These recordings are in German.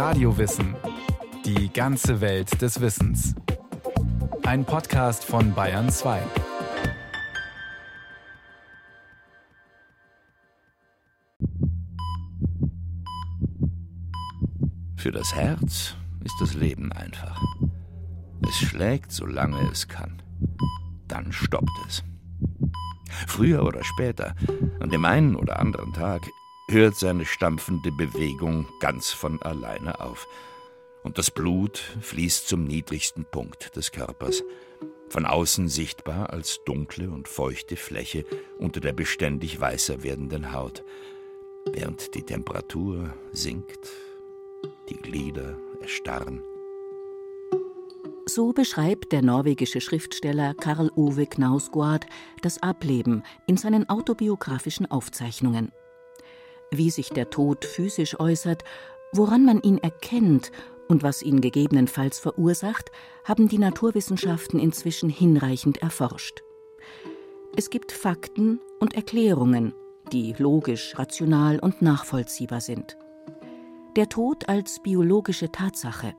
Radiowissen. Die ganze Welt des Wissens. Ein Podcast von Bayern 2. Für das Herz ist das Leben einfach. Es schlägt, solange es kann. Dann stoppt es. Früher oder später, an dem einen oder anderen Tag, hört seine stampfende Bewegung ganz von alleine auf. Und das Blut fließt zum niedrigsten Punkt des Körpers, von außen sichtbar als dunkle und feuchte Fläche unter der beständig weißer werdenden Haut, während die Temperatur sinkt, die Glieder erstarren. So beschreibt der norwegische Schriftsteller Karl Ove Knausgård das Ableben in seinen autobiografischen Aufzeichnungen wie sich der Tod physisch äußert, woran man ihn erkennt und was ihn gegebenenfalls verursacht, haben die Naturwissenschaften inzwischen hinreichend erforscht. Es gibt Fakten und Erklärungen, die logisch, rational und nachvollziehbar sind. Der Tod als biologische Tatsache.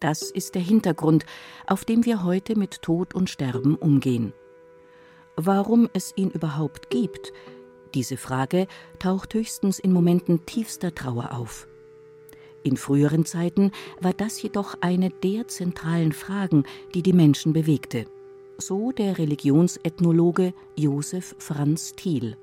Das ist der Hintergrund, auf dem wir heute mit Tod und Sterben umgehen. Warum es ihn überhaupt gibt, diese Frage taucht höchstens in Momenten tiefster Trauer auf. In früheren Zeiten war das jedoch eine der zentralen Fragen, die die Menschen bewegte. So der Religionsethnologe Josef Franz Thiel.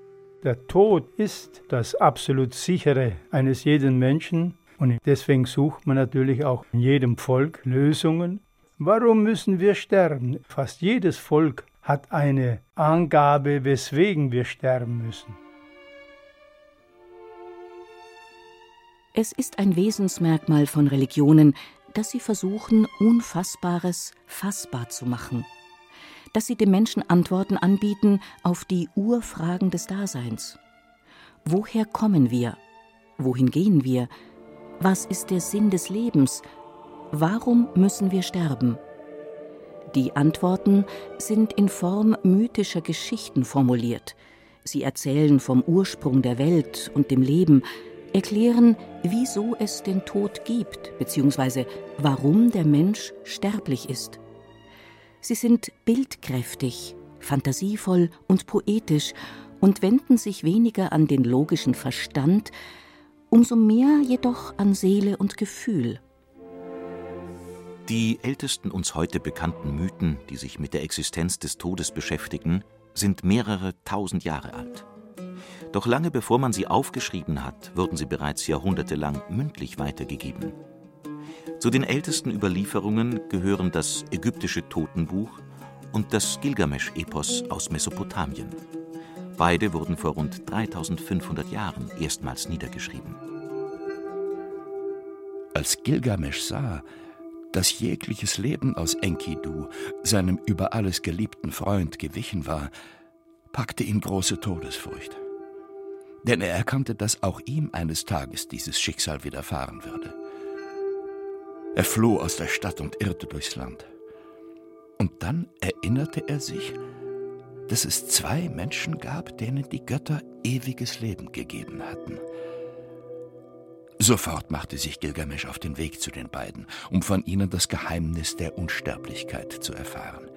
Der Tod ist das absolut sichere eines jeden Menschen und deswegen sucht man natürlich auch in jedem Volk Lösungen. Warum müssen wir sterben? Fast jedes Volk hat eine Angabe, weswegen wir sterben müssen. Es ist ein Wesensmerkmal von Religionen, dass sie versuchen, Unfassbares fassbar zu machen, dass sie dem Menschen Antworten anbieten auf die Urfragen des Daseins. Woher kommen wir? Wohin gehen wir? Was ist der Sinn des Lebens? Warum müssen wir sterben? Die Antworten sind in Form mythischer Geschichten formuliert. Sie erzählen vom Ursprung der Welt und dem Leben, erklären, wieso es den Tod gibt, bzw. warum der Mensch sterblich ist. Sie sind bildkräftig, fantasievoll und poetisch und wenden sich weniger an den logischen Verstand, umso mehr jedoch an Seele und Gefühl. Die ältesten uns heute bekannten Mythen, die sich mit der Existenz des Todes beschäftigen, sind mehrere tausend Jahre alt. Doch lange bevor man sie aufgeschrieben hat, wurden sie bereits jahrhundertelang mündlich weitergegeben. Zu den ältesten Überlieferungen gehören das ägyptische Totenbuch und das Gilgamesch-Epos aus Mesopotamien. Beide wurden vor rund 3500 Jahren erstmals niedergeschrieben. Als Gilgamesch sah, dass jegliches Leben aus Enkidu, seinem über alles geliebten Freund, gewichen war, packte ihn große Todesfurcht. Denn er erkannte, dass auch ihm eines Tages dieses Schicksal widerfahren würde. Er floh aus der Stadt und irrte durchs Land. Und dann erinnerte er sich, dass es zwei Menschen gab, denen die Götter ewiges Leben gegeben hatten – Sofort machte sich Gilgamesch auf den Weg zu den beiden, um von ihnen das Geheimnis der Unsterblichkeit zu erfahren.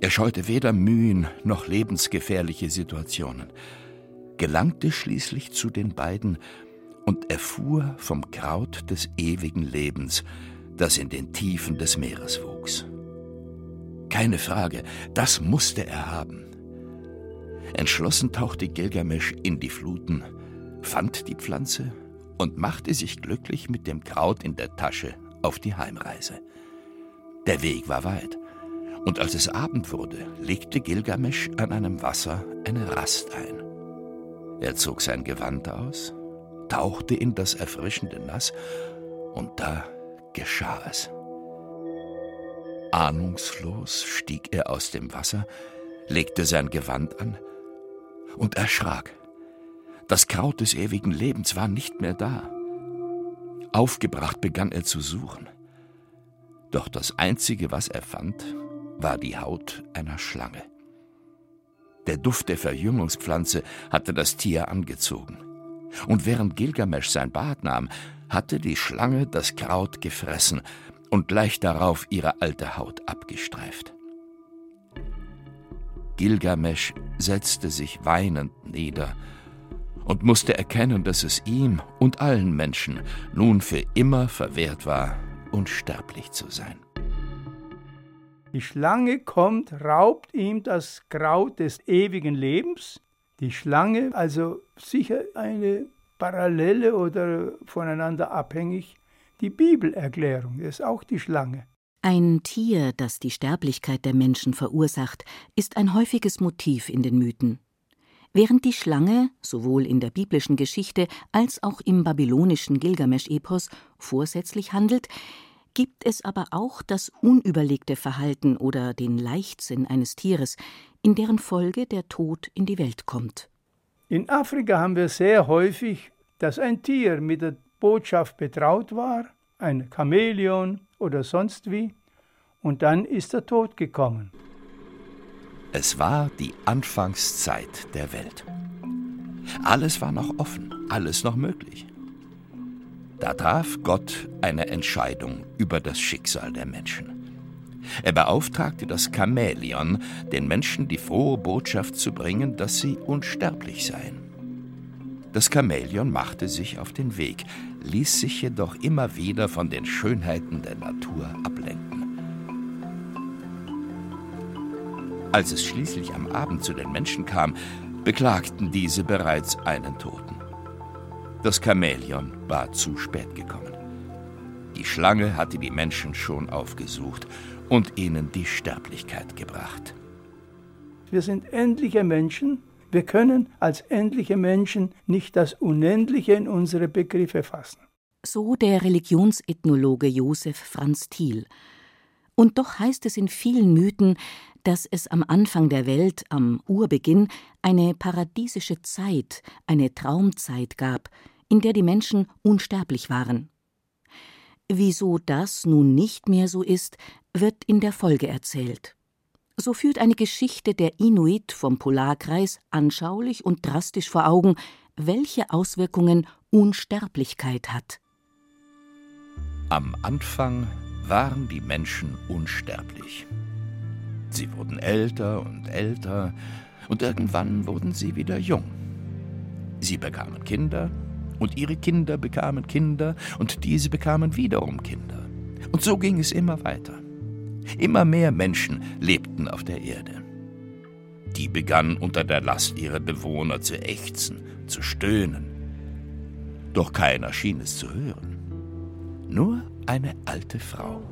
Er scheute weder Mühen noch lebensgefährliche Situationen, gelangte schließlich zu den beiden und erfuhr vom Kraut des ewigen Lebens, das in den Tiefen des Meeres wuchs. Keine Frage, das musste er haben. Entschlossen tauchte Gilgamesch in die Fluten, fand die Pflanze und machte sich glücklich mit dem Kraut in der Tasche auf die Heimreise. Der Weg war weit, und als es Abend wurde, legte Gilgamesch an einem Wasser eine Rast ein. Er zog sein Gewand aus, tauchte in das erfrischende Nass, und da geschah es. Ahnungslos stieg er aus dem Wasser, legte sein Gewand an und erschrak. Das Kraut des ewigen Lebens war nicht mehr da. Aufgebracht begann er zu suchen. Doch das Einzige, was er fand, war die Haut einer Schlange. Der Duft der Verjüngungspflanze hatte das Tier angezogen. Und während Gilgamesch sein Bad nahm, hatte die Schlange das Kraut gefressen und gleich darauf ihre alte Haut abgestreift. Gilgamesch setzte sich weinend nieder und musste erkennen, dass es ihm und allen Menschen nun für immer verwehrt war, unsterblich zu sein. Die Schlange kommt, raubt ihm das Kraut des ewigen Lebens. Die Schlange, also sicher eine Parallele oder voneinander abhängig, die Bibelerklärung ist auch die Schlange. Ein Tier, das die Sterblichkeit der Menschen verursacht, ist ein häufiges Motiv in den Mythen. Während die Schlange sowohl in der biblischen Geschichte als auch im babylonischen Gilgamesch-Epos vorsätzlich handelt, gibt es aber auch das unüberlegte Verhalten oder den Leichtsinn eines Tieres, in deren Folge der Tod in die Welt kommt. In Afrika haben wir sehr häufig, dass ein Tier mit der Botschaft betraut war, ein Chamäleon oder sonst wie, und dann ist der Tod gekommen. Es war die Anfangszeit der Welt. Alles war noch offen, alles noch möglich. Da traf Gott eine Entscheidung über das Schicksal der Menschen. Er beauftragte das Chamäleon, den Menschen die frohe Botschaft zu bringen, dass sie unsterblich seien. Das Chamäleon machte sich auf den Weg, ließ sich jedoch immer wieder von den Schönheiten der Natur ablenken. Als es schließlich am Abend zu den Menschen kam, beklagten diese bereits einen Toten. Das Chamäleon war zu spät gekommen. Die Schlange hatte die Menschen schon aufgesucht und ihnen die Sterblichkeit gebracht. Wir sind endliche Menschen. Wir können als endliche Menschen nicht das Unendliche in unsere Begriffe fassen. So der Religionsethnologe Josef Franz Thiel. Und doch heißt es in vielen Mythen, dass es am Anfang der Welt, am Urbeginn, eine paradiesische Zeit, eine Traumzeit gab, in der die Menschen unsterblich waren. Wieso das nun nicht mehr so ist, wird in der Folge erzählt. So führt eine Geschichte der Inuit vom Polarkreis anschaulich und drastisch vor Augen, welche Auswirkungen Unsterblichkeit hat. Am Anfang waren die Menschen unsterblich. Sie wurden älter und älter, und irgendwann wurden sie wieder jung. Sie bekamen Kinder, und ihre Kinder bekamen Kinder, und diese bekamen wiederum Kinder. Und so ging es immer weiter. Immer mehr Menschen lebten auf der Erde. Die begannen unter der Last ihrer Bewohner zu ächzen, zu stöhnen. Doch keiner schien es zu hören. Nur eine alte Frau.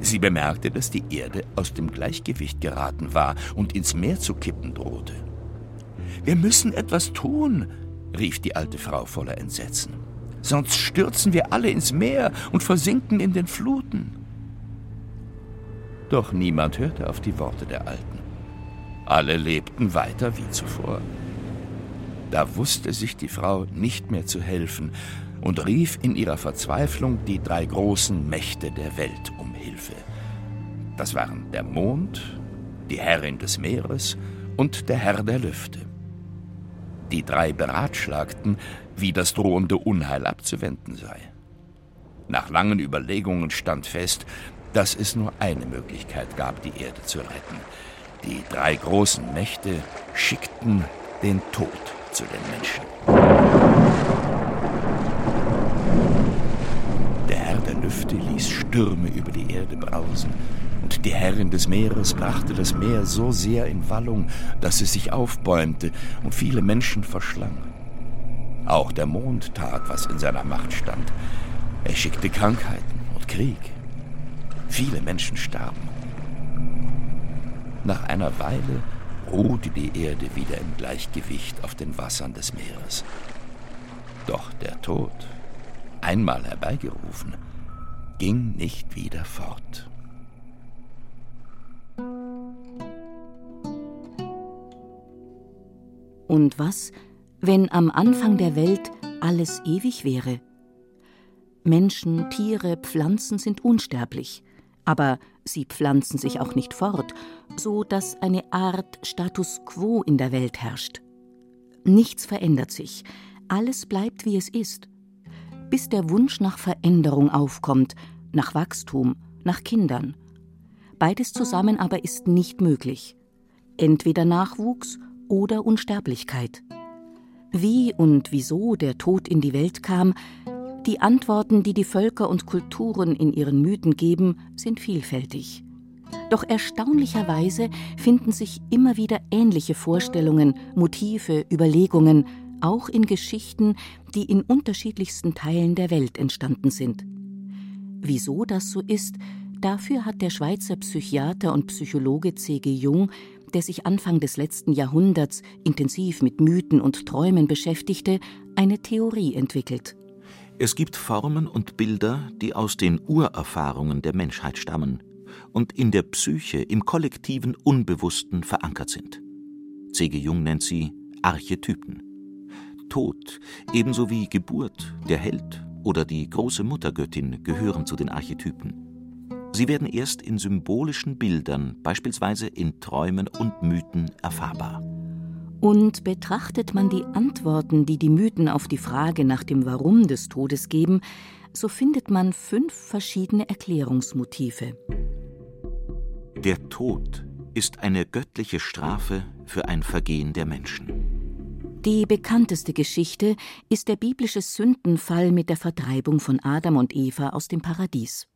Sie bemerkte, dass die Erde aus dem Gleichgewicht geraten war und ins Meer zu kippen drohte. Wir müssen etwas tun, rief die alte Frau voller Entsetzen. Sonst stürzen wir alle ins Meer und versinken in den Fluten. Doch niemand hörte auf die Worte der Alten. Alle lebten weiter wie zuvor. Da wusste sich die Frau nicht mehr zu helfen und rief in ihrer Verzweiflung die drei großen Mächte der Welt um Hilfe. Das waren der Mond, die Herrin des Meeres und der Herr der Lüfte. Die drei beratschlagten, wie das drohende Unheil abzuwenden sei. Nach langen Überlegungen stand fest, dass es nur eine Möglichkeit gab, die Erde zu retten. Die drei großen Mächte schickten den Tod zu den Menschen. Lüfte ließ Stürme über die Erde brausen, und die Herrin des Meeres brachte das Meer so sehr in Wallung, dass es sich aufbäumte und viele Menschen verschlang. Auch der Mond tat, was in seiner Macht stand. Er schickte Krankheiten und Krieg. Viele Menschen starben. Nach einer Weile ruhte die Erde wieder im Gleichgewicht auf den Wassern des Meeres. Doch der Tod, einmal herbeigerufen, ging nicht wieder fort. Und was, wenn am Anfang der Welt alles ewig wäre? Menschen, Tiere, Pflanzen sind unsterblich, aber sie pflanzen sich auch nicht fort, so dass eine Art Status quo in der Welt herrscht. Nichts verändert sich, alles bleibt wie es ist. Bis der Wunsch nach Veränderung aufkommt, nach Wachstum, nach Kindern. Beides zusammen aber ist nicht möglich. Entweder Nachwuchs oder Unsterblichkeit. Wie und wieso der Tod in die Welt kam, die Antworten, die die Völker und Kulturen in ihren Mythen geben, sind vielfältig. Doch erstaunlicherweise finden sich immer wieder ähnliche Vorstellungen, Motive, Überlegungen, auch in Geschichten, die in unterschiedlichsten Teilen der Welt entstanden sind. Wieso das so ist, dafür hat der Schweizer Psychiater und Psychologe C.G. Jung, der sich Anfang des letzten Jahrhunderts intensiv mit Mythen und Träumen beschäftigte, eine Theorie entwickelt. Es gibt Formen und Bilder, die aus den Urerfahrungen der Menschheit stammen und in der Psyche, im kollektiven Unbewussten verankert sind. C.G. Jung nennt sie Archetypen. Tod, ebenso wie Geburt, der Held oder die große Muttergöttin gehören zu den Archetypen. Sie werden erst in symbolischen Bildern, beispielsweise in Träumen und Mythen, erfahrbar. Und betrachtet man die Antworten, die die Mythen auf die Frage nach dem Warum des Todes geben, so findet man fünf verschiedene Erklärungsmotive. Der Tod ist eine göttliche Strafe für ein Vergehen der Menschen. Die bekannteste Geschichte ist der biblische Sündenfall mit der Vertreibung von Adam und Eva aus dem Paradies.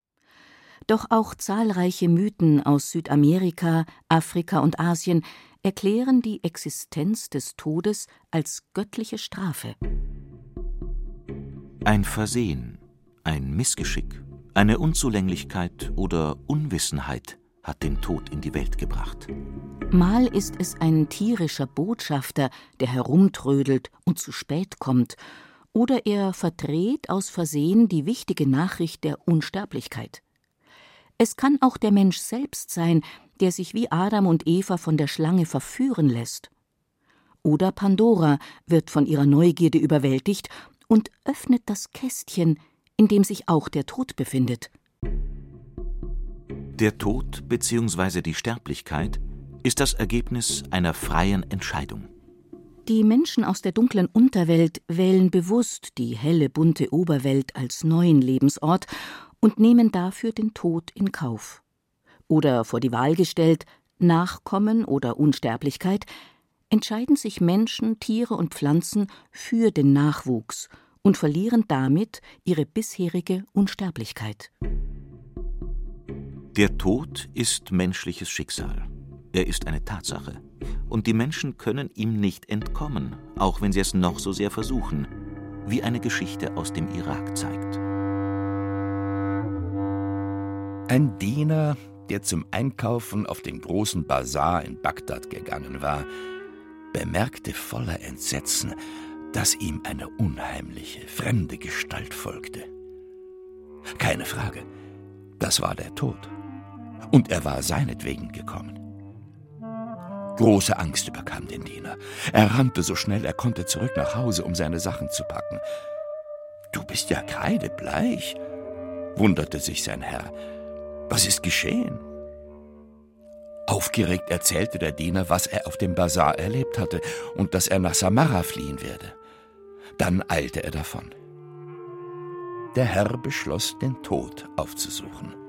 Doch auch zahlreiche Mythen aus Südamerika, Afrika und Asien erklären die Existenz des Todes als göttliche Strafe. Ein Versehen, ein Missgeschick, eine Unzulänglichkeit oder Unwissenheit hat den Tod in die Welt gebracht. Mal ist es ein tierischer Botschafter, der herumtrödelt und zu spät kommt, oder er verdreht aus Versehen die wichtige Nachricht der Unsterblichkeit. Es kann auch der Mensch selbst sein, der sich wie Adam und Eva von der Schlange verführen lässt. Oder Pandora wird von ihrer Neugierde überwältigt und öffnet das Kästchen, in dem sich auch der Tod befindet. Der Tod bzw. die Sterblichkeit ist das Ergebnis einer freien Entscheidung. Die Menschen aus der dunklen Unterwelt wählen bewusst die helle, bunte Oberwelt als neuen Lebensort und nehmen dafür den Tod in Kauf. Oder vor die Wahl gestellt, Nachkommen oder Unsterblichkeit, entscheiden sich Menschen, Tiere und Pflanzen für den Nachwuchs und verlieren damit ihre bisherige Unsterblichkeit. Der Tod ist menschliches Schicksal. Er ist eine Tatsache. Und die Menschen können ihm nicht entkommen, auch wenn sie es noch so sehr versuchen, wie eine Geschichte aus dem Irak zeigt. Ein Diener, der zum Einkaufen auf den großen Bazar in Bagdad gegangen war, bemerkte voller Entsetzen, dass ihm eine unheimliche, fremde Gestalt folgte. Keine Frage, das war der Tod und er war seinetwegen gekommen. Große Angst überkam den Diener. Er rannte so schnell er konnte zurück nach Hause, um seine Sachen zu packen. Du bist ja kreidebleich, wunderte sich sein Herr. Was ist geschehen? Aufgeregt erzählte der Diener, was er auf dem Bazar erlebt hatte und dass er nach Samara fliehen werde. Dann eilte er davon. Der Herr beschloss, den Tod aufzusuchen.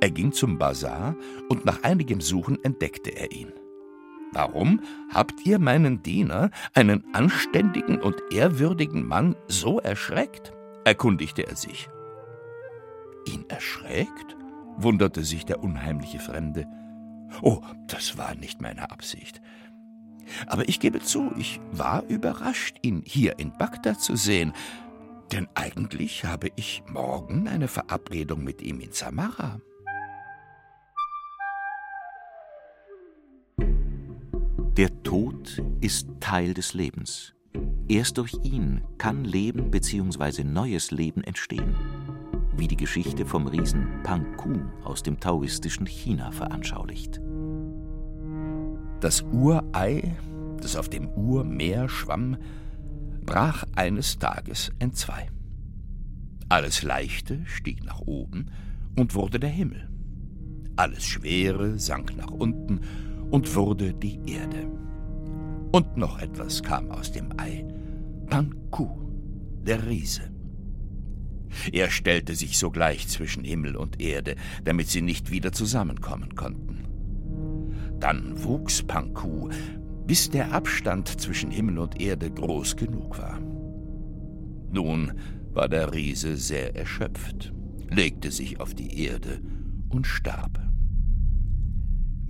Er ging zum Bazar und nach einigem Suchen entdeckte er ihn. Warum habt ihr meinen Diener, einen anständigen und ehrwürdigen Mann, so erschreckt? erkundigte er sich. Ihn erschreckt? wunderte sich der unheimliche Fremde. Oh, das war nicht meine Absicht. Aber ich gebe zu, ich war überrascht, ihn hier in Bagdad zu sehen, denn eigentlich habe ich morgen eine Verabredung mit ihm in Samara. Der Tod ist Teil des Lebens. Erst durch ihn kann Leben bzw. neues Leben entstehen, wie die Geschichte vom Riesen Panku aus dem taoistischen China veranschaulicht. Das Urei, das auf dem Urmeer schwamm, brach eines Tages entzwei. Alles Leichte stieg nach oben und wurde der Himmel. Alles Schwere sank nach unten und wurde die Erde. Und noch etwas kam aus dem Ei. Panku, der Riese. Er stellte sich sogleich zwischen Himmel und Erde, damit sie nicht wieder zusammenkommen konnten. Dann wuchs Panku, bis der Abstand zwischen Himmel und Erde groß genug war. Nun war der Riese sehr erschöpft, legte sich auf die Erde und starb.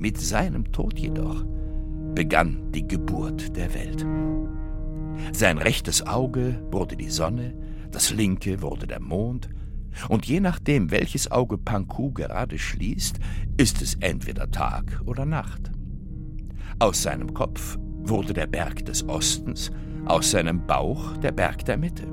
Mit seinem Tod jedoch begann die Geburt der Welt. Sein rechtes Auge wurde die Sonne, das linke wurde der Mond, und je nachdem, welches Auge Panku gerade schließt, ist es entweder Tag oder Nacht. Aus seinem Kopf wurde der Berg des Ostens, aus seinem Bauch der Berg der Mitte.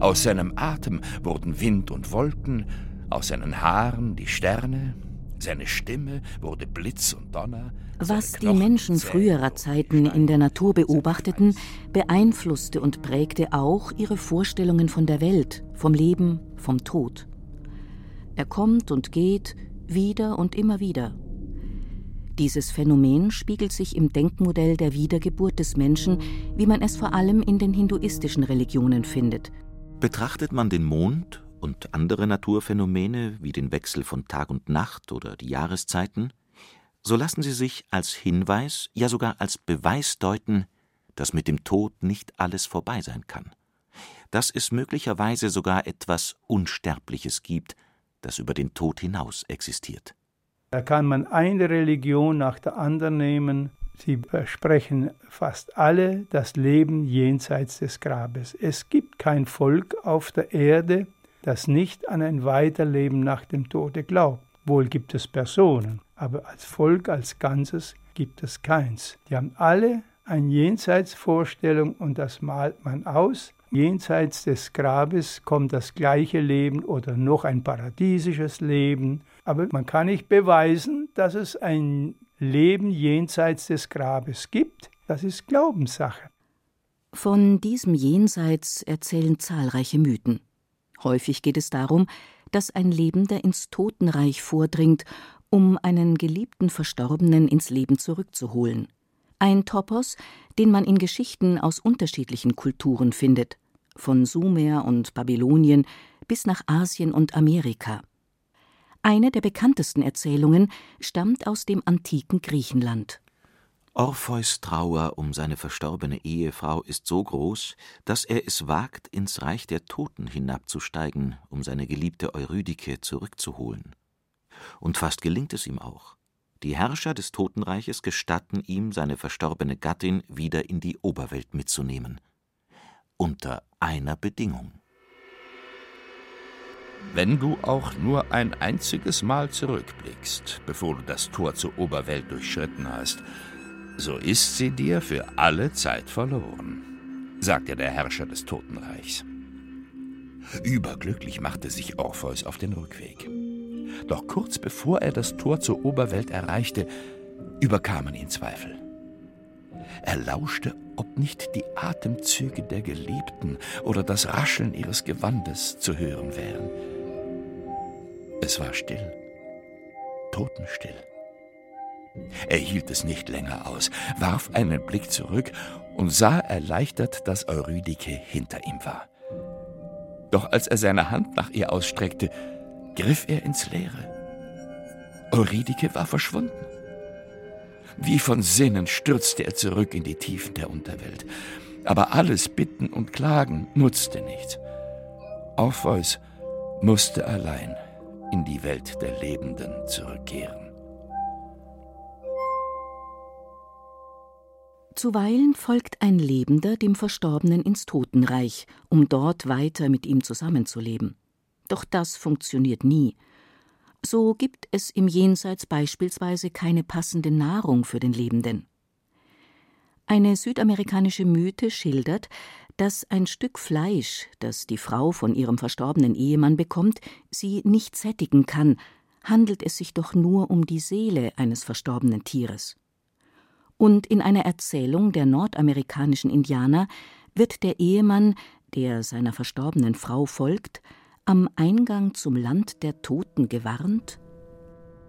Aus seinem Atem wurden Wind und Wolken, aus seinen Haaren die Sterne, seine Stimme wurde Blitz und Donner. Was die Menschen früherer Zeiten in der Natur beobachteten, beeinflusste und prägte auch ihre Vorstellungen von der Welt, vom Leben, vom Tod. Er kommt und geht, wieder und immer wieder. Dieses Phänomen spiegelt sich im Denkmodell der Wiedergeburt des Menschen, wie man es vor allem in den hinduistischen Religionen findet. Betrachtet man den Mond und andere Naturphänomene wie den Wechsel von Tag und Nacht oder die Jahreszeiten, so lassen sie sich als Hinweis, ja sogar als Beweis deuten, dass mit dem Tod nicht alles vorbei sein kann, dass es möglicherweise sogar etwas Unsterbliches gibt, das über den Tod hinaus existiert. Da kann man eine Religion nach der anderen nehmen. Sie versprechen fast alle das Leben jenseits des Grabes. Es gibt kein Volk auf der Erde, das nicht an ein Weiterleben nach dem Tode glaubt. Wohl gibt es Personen, aber als Volk, als Ganzes gibt es keins. Die haben alle eine Jenseitsvorstellung und das malt man aus. Jenseits des Grabes kommt das gleiche Leben oder noch ein paradiesisches Leben, aber man kann nicht beweisen, dass es ein Leben jenseits des Grabes gibt. Das ist Glaubenssache. Von diesem Jenseits erzählen zahlreiche Mythen. Häufig geht es darum, dass ein Lebender ins Totenreich vordringt, um einen geliebten Verstorbenen ins Leben zurückzuholen. Ein Topos, den man in Geschichten aus unterschiedlichen Kulturen findet, von Sumer und Babylonien bis nach Asien und Amerika. Eine der bekanntesten Erzählungen stammt aus dem antiken Griechenland. Orpheus Trauer um seine verstorbene Ehefrau ist so groß, dass er es wagt, ins Reich der Toten hinabzusteigen, um seine geliebte Eurydike zurückzuholen. Und fast gelingt es ihm auch. Die Herrscher des Totenreiches gestatten ihm, seine verstorbene Gattin wieder in die Oberwelt mitzunehmen. Unter einer Bedingung. Wenn du auch nur ein einziges Mal zurückblickst, bevor du das Tor zur Oberwelt durchschritten hast, so ist sie dir für alle Zeit verloren, sagte der Herrscher des Totenreichs. Überglücklich machte sich Orpheus auf den Rückweg. Doch kurz bevor er das Tor zur Oberwelt erreichte, überkamen ihn Zweifel. Er lauschte, ob nicht die Atemzüge der Geliebten oder das Rascheln ihres Gewandes zu hören wären. Es war still, totenstill. Er hielt es nicht länger aus, warf einen Blick zurück und sah erleichtert, dass Eurydike hinter ihm war. Doch als er seine Hand nach ihr ausstreckte, griff er ins Leere. Eurydike war verschwunden. Wie von Sinnen stürzte er zurück in die Tiefen der Unterwelt. Aber alles Bitten und Klagen nutzte nichts. Orpheus musste allein in die Welt der Lebenden zurückkehren. Zuweilen folgt ein Lebender dem Verstorbenen ins Totenreich, um dort weiter mit ihm zusammenzuleben. Doch das funktioniert nie. So gibt es im Jenseits beispielsweise keine passende Nahrung für den Lebenden. Eine südamerikanische Mythe schildert, dass ein Stück Fleisch, das die Frau von ihrem verstorbenen Ehemann bekommt, sie nicht sättigen kann, handelt es sich doch nur um die Seele eines verstorbenen Tieres. Und in einer Erzählung der nordamerikanischen Indianer wird der Ehemann, der seiner verstorbenen Frau folgt, am Eingang zum Land der Toten gewarnt?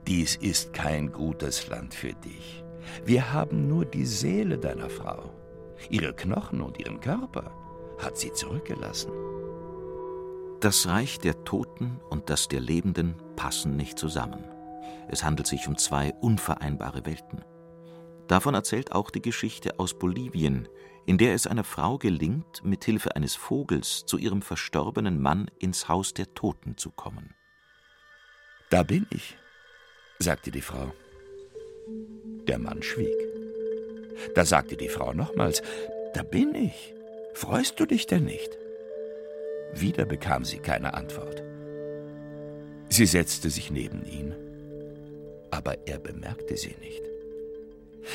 Dies ist kein gutes Land für dich. Wir haben nur die Seele deiner Frau. Ihre Knochen und ihren Körper hat sie zurückgelassen. Das Reich der Toten und das der Lebenden passen nicht zusammen. Es handelt sich um zwei unvereinbare Welten. Davon erzählt auch die Geschichte aus Bolivien, in der es einer Frau gelingt, mit Hilfe eines Vogels zu ihrem verstorbenen Mann ins Haus der Toten zu kommen. Da bin ich, sagte die Frau. Der Mann schwieg. Da sagte die Frau nochmals, da bin ich. Freust du dich denn nicht? Wieder bekam sie keine Antwort. Sie setzte sich neben ihn, aber er bemerkte sie nicht.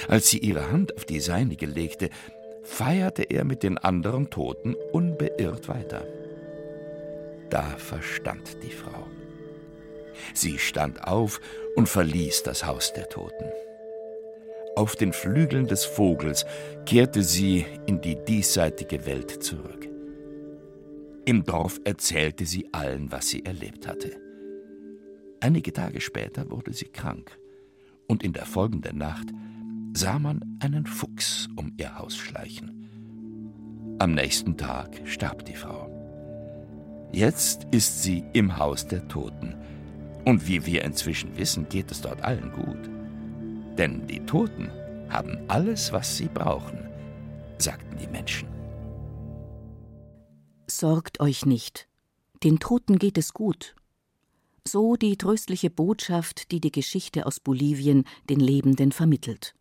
Als sie ihre Hand auf die seinige legte, feierte er mit den anderen Toten unbeirrt weiter. Da verstand die Frau. Sie stand auf und verließ das Haus der Toten. Auf den Flügeln des Vogels kehrte sie in die diesseitige Welt zurück. Im Dorf erzählte sie allen, was sie erlebt hatte. Einige Tage später wurde sie krank, und in der folgenden Nacht sah man einen Fuchs um ihr Haus schleichen. Am nächsten Tag starb die Frau. Jetzt ist sie im Haus der Toten, und wie wir inzwischen wissen, geht es dort allen gut. Denn die Toten haben alles, was sie brauchen, sagten die Menschen. Sorgt euch nicht, den Toten geht es gut. So die tröstliche Botschaft, die die Geschichte aus Bolivien den Lebenden vermittelt.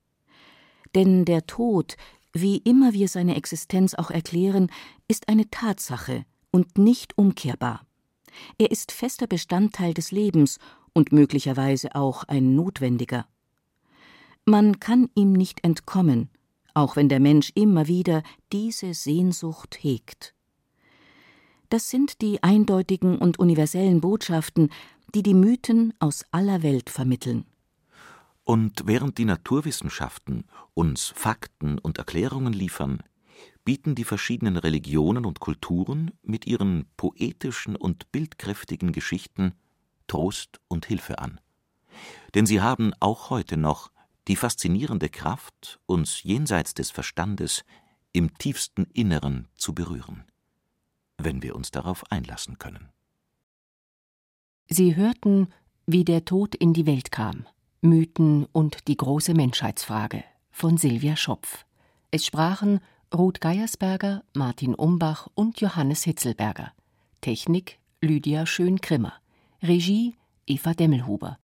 Denn der Tod, wie immer wir seine Existenz auch erklären, ist eine Tatsache und nicht umkehrbar. Er ist fester Bestandteil des Lebens und möglicherweise auch ein notwendiger. Man kann ihm nicht entkommen, auch wenn der Mensch immer wieder diese Sehnsucht hegt. Das sind die eindeutigen und universellen Botschaften, die die Mythen aus aller Welt vermitteln. Und während die Naturwissenschaften uns Fakten und Erklärungen liefern, bieten die verschiedenen Religionen und Kulturen mit ihren poetischen und bildkräftigen Geschichten Trost und Hilfe an. Denn sie haben auch heute noch die faszinierende Kraft, uns jenseits des Verstandes im tiefsten Inneren zu berühren, wenn wir uns darauf einlassen können. Sie hörten, wie der Tod in die Welt kam, Mythen und die große Menschheitsfrage von Silvia Schopf. Es sprachen Ruth Geiersberger, Martin Umbach und Johannes Hitzelberger. Technik Lydia Schön-Grimmer. Regie Eva Demmelhuber